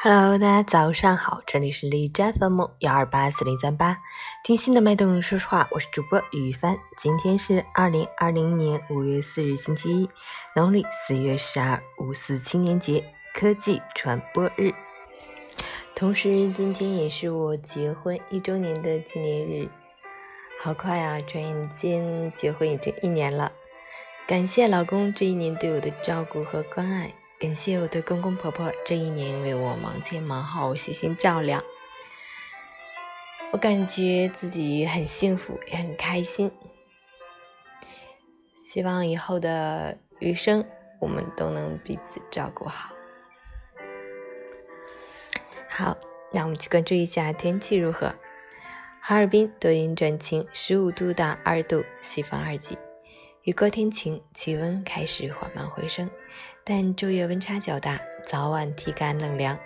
Hello，大家早上好，这里是荔枝 FM 幺二八四零三八，听心的脉动，说实话，我是主播于帆。今天是二零二零年五月四日，星期一，农历四月十二，五四青年节，科技传播日。同时，今天也是我结婚一周年的纪念日。好快啊，转眼间结婚已经一年了。感谢老公这一年对我的照顾和关爱。感谢我的公公婆婆这一年为我忙前忙后、悉心照料，我感觉自己很幸福，也很开心。希望以后的余生，我们都能彼此照顾好。好，让我们去关注一下天气如何。哈尔滨多云转晴，十五度到二度，西风二级。雨过天晴，气温开始缓慢回升，但昼夜温差较大，早晚体感冷凉，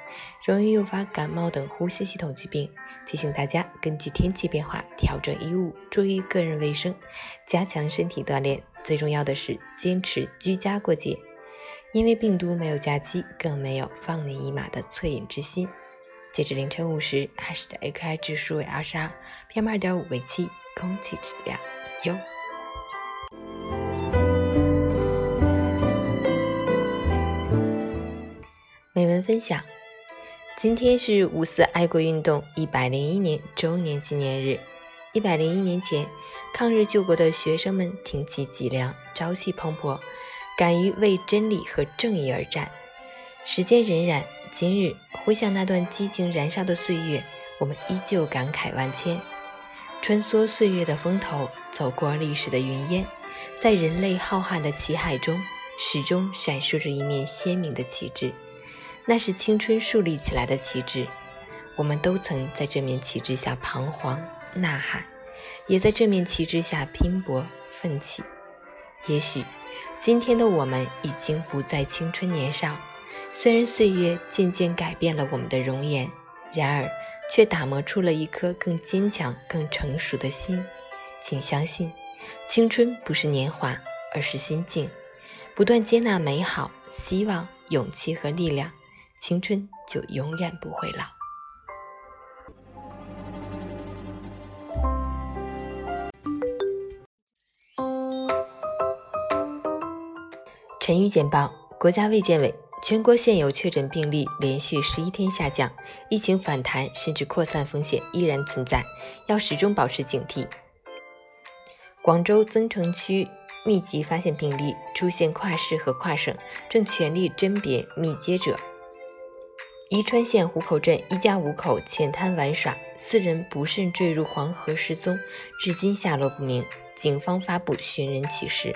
容易诱发感冒等呼吸系统疾病。提醒大家根据天气变化调整衣物，注意个人卫生，加强身体锻炼。最重要的是坚持居家过节，因为病毒没有假期，更没有放你一马的恻隐之心。截至凌晨五时，海市的 AQI 指数为二十二，PM 二点五为七，空气质量优。美文分享：今天是五四爱国运动一百零一年周年纪念日。一百零一年前，抗日救国的学生们挺起脊梁，朝气蓬勃，敢于为真理和正义而战。时间荏苒，今日回想那段激情燃烧的岁月，我们依旧感慨万千。穿梭岁月的风头，走过历史的云烟，在人类浩瀚的旗海中，始终闪烁着一面鲜明的旗帜。那是青春树立起来的旗帜，我们都曾在这面旗帜下彷徨呐喊，也在这面旗帜下拼搏奋起。也许今天的我们已经不再青春年少，虽然岁月渐渐改变了我们的容颜，然而却打磨出了一颗更坚强、更成熟的心。请相信，青春不是年华，而是心境。不断接纳美好、希望、勇气和力量。青春就永远不会老。晨语简报：国家卫健委，全国现有确诊病例连续十一天下降，疫情反弹甚至扩散风险依然存在，要始终保持警惕。广州增城区密集发现病例，出现跨市和跨省，正全力甄别密接者。宜川县湖口镇一家五口浅滩玩耍，四人不慎坠入黄河失踪，至今下落不明。警方发布寻人启事。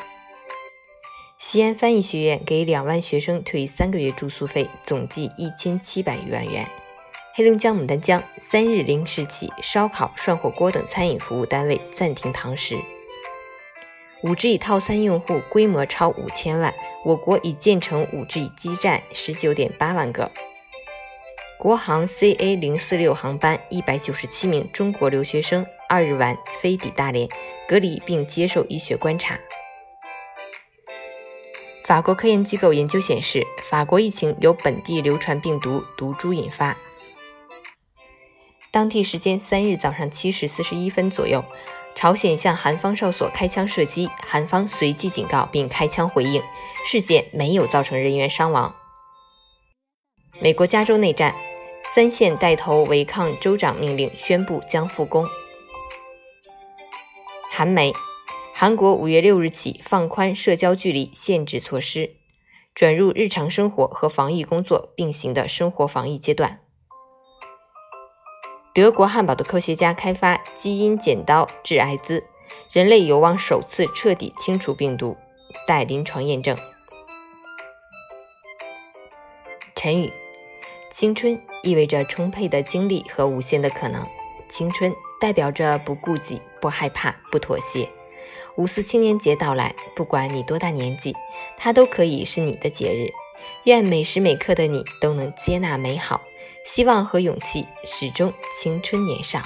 西安翻译学院给两万学生退三个月住宿费，总计一千七百余万元。黑龙江牡丹江三日零时起，烧烤、涮火锅等餐饮服务单位暂停堂食。五 G 套餐用户规模超五千万，我国已建成五 G 基站十九点八万个。国航 CA 零四六航班一百九十七名中国留学生二日晚飞抵大连，隔离并接受医学观察。法国科研机构研究显示，法国疫情由本地流传病毒毒株引发。当地时间三日早上七时四十一分左右，朝鲜向韩方哨所开枪射击，韩方随即警告并开枪回应，事件没有造成人员伤亡。美国加州内战，三县带头违抗州长命令，宣布将复工。韩媒，韩国五月六日起放宽社交距离限制措施，转入日常生活和防疫工作并行的生活防疫阶段。德国汉堡的科学家开发基因剪刀治艾滋，人类有望首次彻底清除病毒，待临床验证。陈宇。青春意味着充沛的精力和无限的可能，青春代表着不顾忌、不害怕、不妥协。五四青年节到来，不管你多大年纪，它都可以是你的节日。愿每时每刻的你都能接纳美好，希望和勇气始终青春年少。